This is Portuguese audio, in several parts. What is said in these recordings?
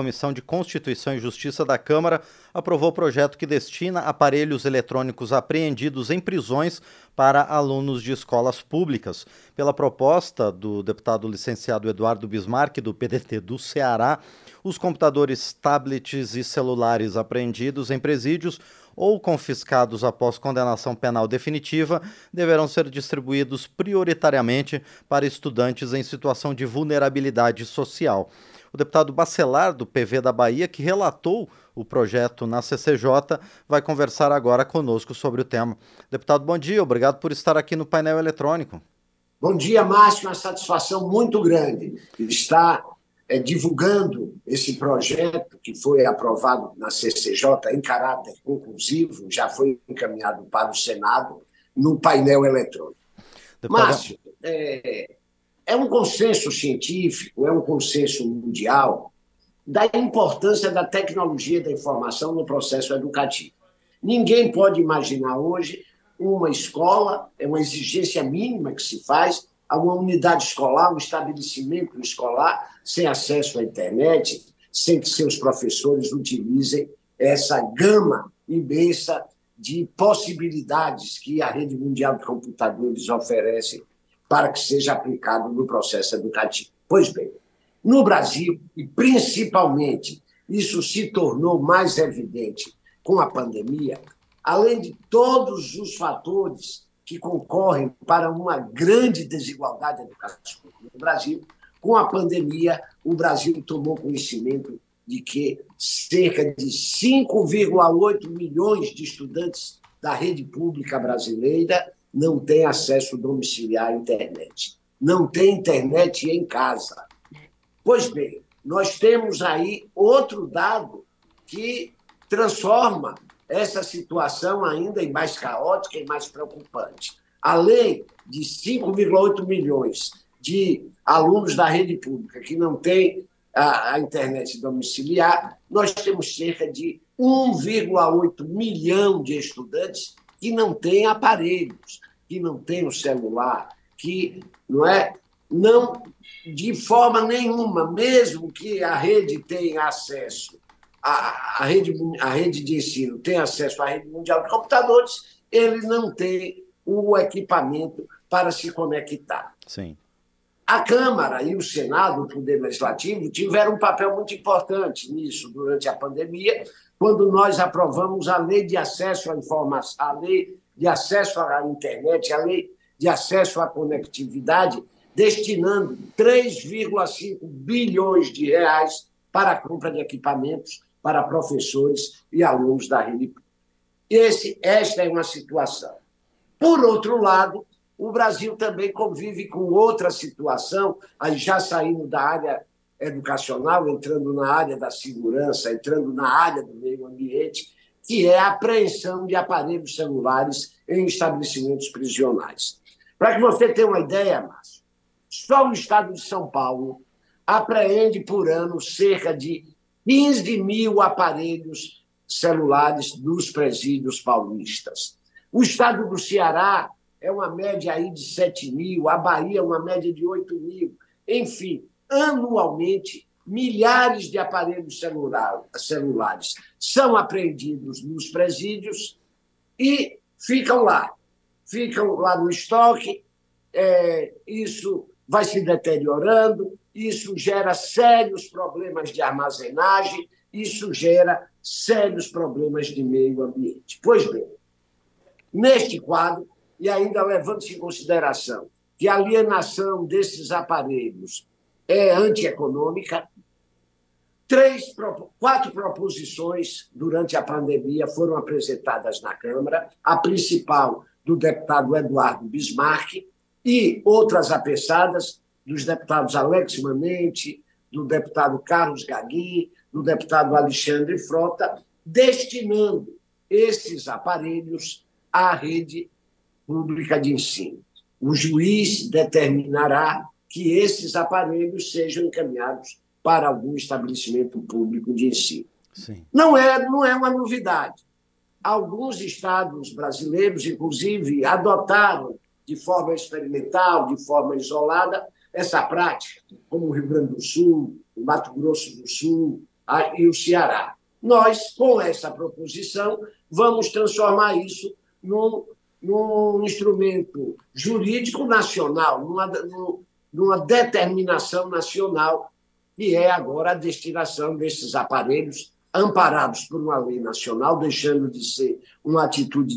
Comissão de Constituição e Justiça da Câmara aprovou o projeto que destina aparelhos eletrônicos apreendidos em prisões para alunos de escolas públicas. Pela proposta do deputado licenciado Eduardo Bismarck, do PDT do Ceará, os computadores, tablets e celulares apreendidos em presídios ou confiscados após condenação penal definitiva deverão ser distribuídos prioritariamente para estudantes em situação de vulnerabilidade social. O deputado Bacelar, do PV da Bahia, que relatou o projeto na CCJ, vai conversar agora conosco sobre o tema. Deputado, bom dia, obrigado por estar aqui no painel eletrônico. Bom dia, Márcio, uma satisfação muito grande estar é, divulgando esse projeto que foi aprovado na CCJ em caráter conclusivo, já foi encaminhado para o Senado no painel eletrônico. Deputado... Márcio, é, é um consenso científico, é um consenso mundial da importância da tecnologia da informação no processo educativo. Ninguém pode imaginar hoje uma escola, é uma exigência mínima que se faz, a uma unidade escolar, um estabelecimento escolar sem acesso à internet, sem que seus professores utilizem essa gama imensa de possibilidades que a rede mundial de computadores oferece para que seja aplicado no processo educativo. Pois bem, no Brasil, e principalmente isso se tornou mais evidente com a pandemia, além de todos os fatores que concorrem para uma grande desigualdade educacional no Brasil. Com a pandemia, o Brasil tomou conhecimento de que cerca de 5,8 milhões de estudantes da rede pública brasileira não têm acesso domiciliar à internet. Não tem internet em casa. Pois bem, nós temos aí outro dado que transforma essa situação ainda é mais caótica e mais preocupante. Além de 5,8 milhões de alunos da rede pública que não têm a, a internet domiciliar, nós temos cerca de 1,8 milhão de estudantes que não têm aparelhos, que não têm o celular, que não é não de forma nenhuma, mesmo que a rede tenha acesso a, a, rede, a rede de ensino tem acesso à rede mundial de computadores, ele não tem o equipamento para se conectar. Sim. A Câmara e o Senado, o Poder Legislativo, tiveram um papel muito importante nisso durante a pandemia, quando nós aprovamos a Lei de Acesso à Informação, a Lei de Acesso à Internet, a Lei de Acesso à Conectividade, destinando 3,5 bilhões de reais para a compra de equipamentos para professores e alunos da rede esta é uma situação. Por outro lado, o Brasil também convive com outra situação, aí já saindo da área educacional, entrando na área da segurança, entrando na área do meio ambiente, que é a apreensão de aparelhos celulares em estabelecimentos prisionais. Para que você tenha uma ideia, Márcio, só o estado de São Paulo apreende por ano cerca de 15 mil aparelhos celulares dos presídios paulistas. O estado do Ceará é uma média aí de 7 mil, a Bahia é uma média de 8 mil. Enfim, anualmente, milhares de aparelhos celular, celulares são apreendidos nos presídios e ficam lá. Ficam lá no estoque, é, isso vai se deteriorando, isso gera sérios problemas de armazenagem, isso gera sérios problemas de meio ambiente. Pois bem, neste quadro, e ainda levando-se em consideração que a alienação desses aparelhos é antieconômica, três, quatro proposições durante a pandemia foram apresentadas na Câmara, a principal do deputado Eduardo Bismarck e outras apressadas dos deputados Alex Manente, do deputado Carlos Gaguin, do deputado Alexandre Frota, destinando esses aparelhos à rede pública de ensino. O juiz determinará que esses aparelhos sejam encaminhados para algum estabelecimento público de ensino. Sim. Não é, não é uma novidade. Alguns estados brasileiros, inclusive, adotaram de forma experimental, de forma isolada, essa prática, como o Rio Grande do Sul, o Mato Grosso do Sul, e o Ceará. Nós, com essa proposição, vamos transformar isso num, num instrumento jurídico nacional, numa, numa determinação nacional, que é agora a destinação desses aparelhos amparados por uma lei nacional, deixando de ser uma atitude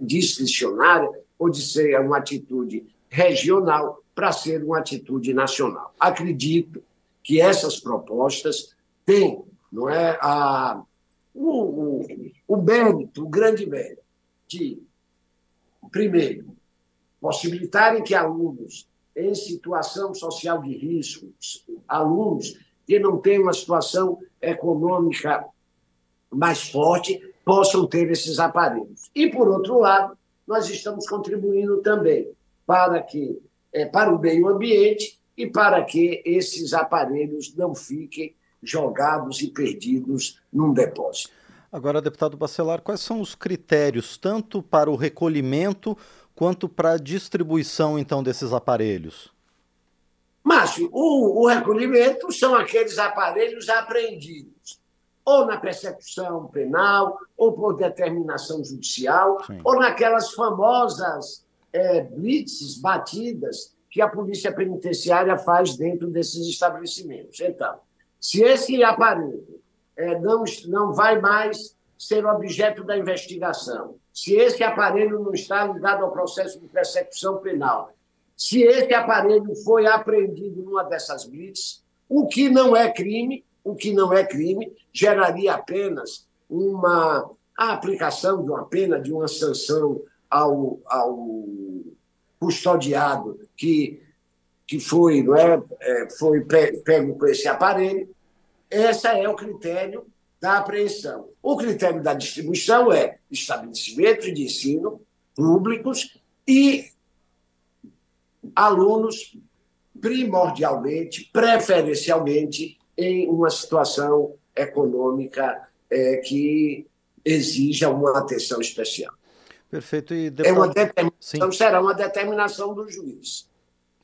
discricionária ou de ser uma atitude regional para ser uma atitude nacional. Acredito que essas propostas têm não é, a, o, o, o mérito, o grande mérito de, primeiro, possibilitarem que alunos em situação social de risco, alunos que não têm uma situação econômica mais forte, possam ter esses aparelhos. E, por outro lado, nós estamos contribuindo também para que é, para o meio ambiente e para que esses aparelhos não fiquem jogados e perdidos num depósito. Agora, deputado Bacelar, quais são os critérios tanto para o recolhimento quanto para a distribuição então desses aparelhos? Márcio, o, o recolhimento são aqueles aparelhos apreendidos, ou na persecução penal, ou por determinação judicial, Sim. ou naquelas famosas é, blitzes, batidas, que a polícia penitenciária faz dentro desses estabelecimentos. Então, se esse aparelho é, não, não vai mais ser objeto da investigação, se esse aparelho não está ligado ao processo de persecução penal, se esse aparelho foi apreendido numa dessas blitz, o que não é crime, o que não é crime, geraria apenas uma a aplicação de uma pena, de uma sanção ao, ao custodiado que, que foi, não é, é foi pego com esse aparelho. Esse é o critério da apreensão. O critério da distribuição é estabelecimentos de ensino públicos e alunos primordialmente, preferencialmente, em uma situação econômica é, que exija uma atenção especial. Perfeito. E deputado... é uma determinação, será uma determinação do juiz.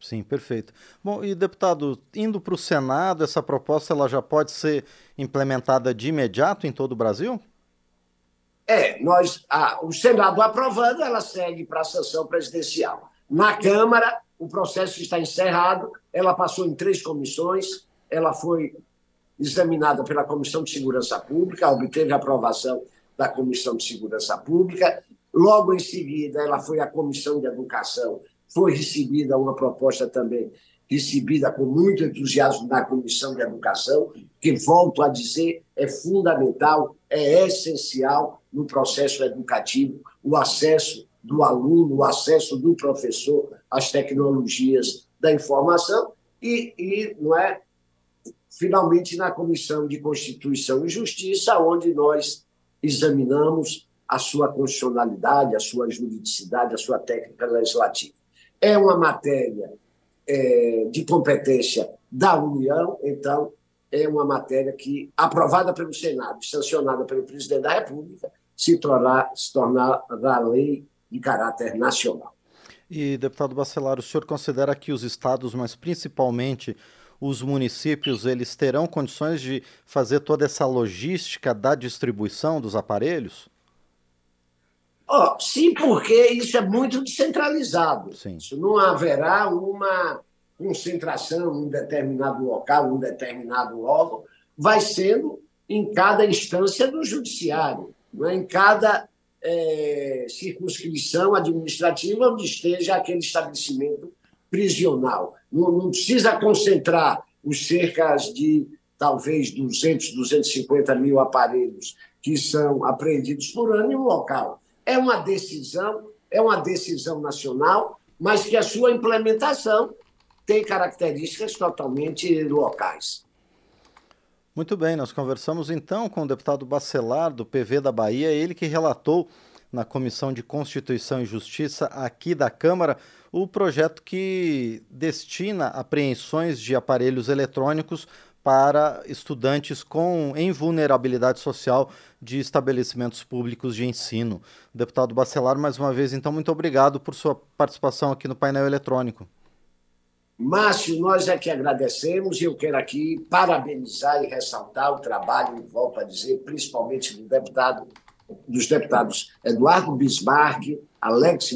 Sim, perfeito. Bom, e deputado, indo para o Senado, essa proposta ela já pode ser implementada de imediato em todo o Brasil? É, nós, a, o Senado aprovando, ela segue para a sanção presidencial. Na Câmara, o processo está encerrado, ela passou em três comissões, ela foi examinada pela Comissão de Segurança Pública, obteve a aprovação da Comissão de Segurança Pública, logo em seguida ela foi à Comissão de Educação, foi recebida uma proposta também, recebida com muito entusiasmo na Comissão de Educação, que, volto a dizer, é fundamental, é essencial no processo educativo, o acesso do aluno, o acesso do professor às tecnologias da informação e, e não é, finalmente na Comissão de Constituição e Justiça, onde nós examinamos a sua constitucionalidade, a sua juridicidade, a sua técnica legislativa. É uma matéria é, de competência da União, então é uma matéria que, aprovada pelo Senado, sancionada pelo presidente da República, se, tornar, se tornará lei de caráter nacional. E, deputado Bacelar, o senhor considera que os estados, mas principalmente os municípios, eles terão condições de fazer toda essa logística da distribuição dos aparelhos? Oh, sim, porque isso é muito descentralizado. Sim. Isso não haverá uma concentração em um determinado local, em um determinado órgão, vai sendo em cada instância do judiciário, não é? em cada é, circunscrição administrativa onde esteja aquele estabelecimento prisional. Não, não precisa concentrar os cerca de talvez 200, 250 mil aparelhos que são apreendidos por ano em um local. É uma decisão, é uma decisão nacional, mas que a sua implementação tem características totalmente locais. Muito bem, nós conversamos então com o deputado Bacelar, do PV da Bahia, ele que relatou na Comissão de Constituição e Justiça aqui da Câmara o projeto que destina apreensões de aparelhos eletrônicos para estudantes com em vulnerabilidade social de estabelecimentos públicos de ensino. Deputado Bacelar, mais uma vez, então, muito obrigado por sua participação aqui no painel eletrônico. Márcio, nós é que agradecemos e eu quero aqui parabenizar e ressaltar o trabalho, volto a dizer, principalmente do deputado, dos deputados Eduardo Bismarck, Alex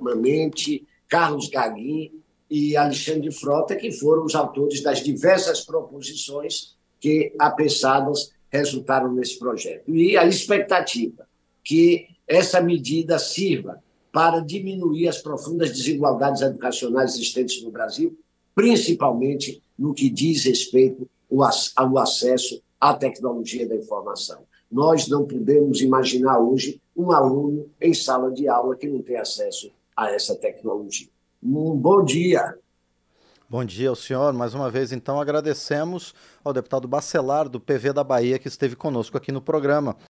Mamente, Carlos Gaguin e Alexandre Frota, que foram os autores das diversas proposições que, apensadas, resultaram nesse projeto. E a expectativa que essa medida sirva para diminuir as profundas desigualdades educacionais existentes no Brasil, principalmente no que diz respeito ao acesso à tecnologia da informação. Nós não podemos imaginar hoje um aluno em sala de aula que não tem acesso a essa tecnologia. Um bom dia. Bom dia ao senhor. Mais uma vez, então, agradecemos ao deputado Bacelar, do PV da Bahia, que esteve conosco aqui no programa.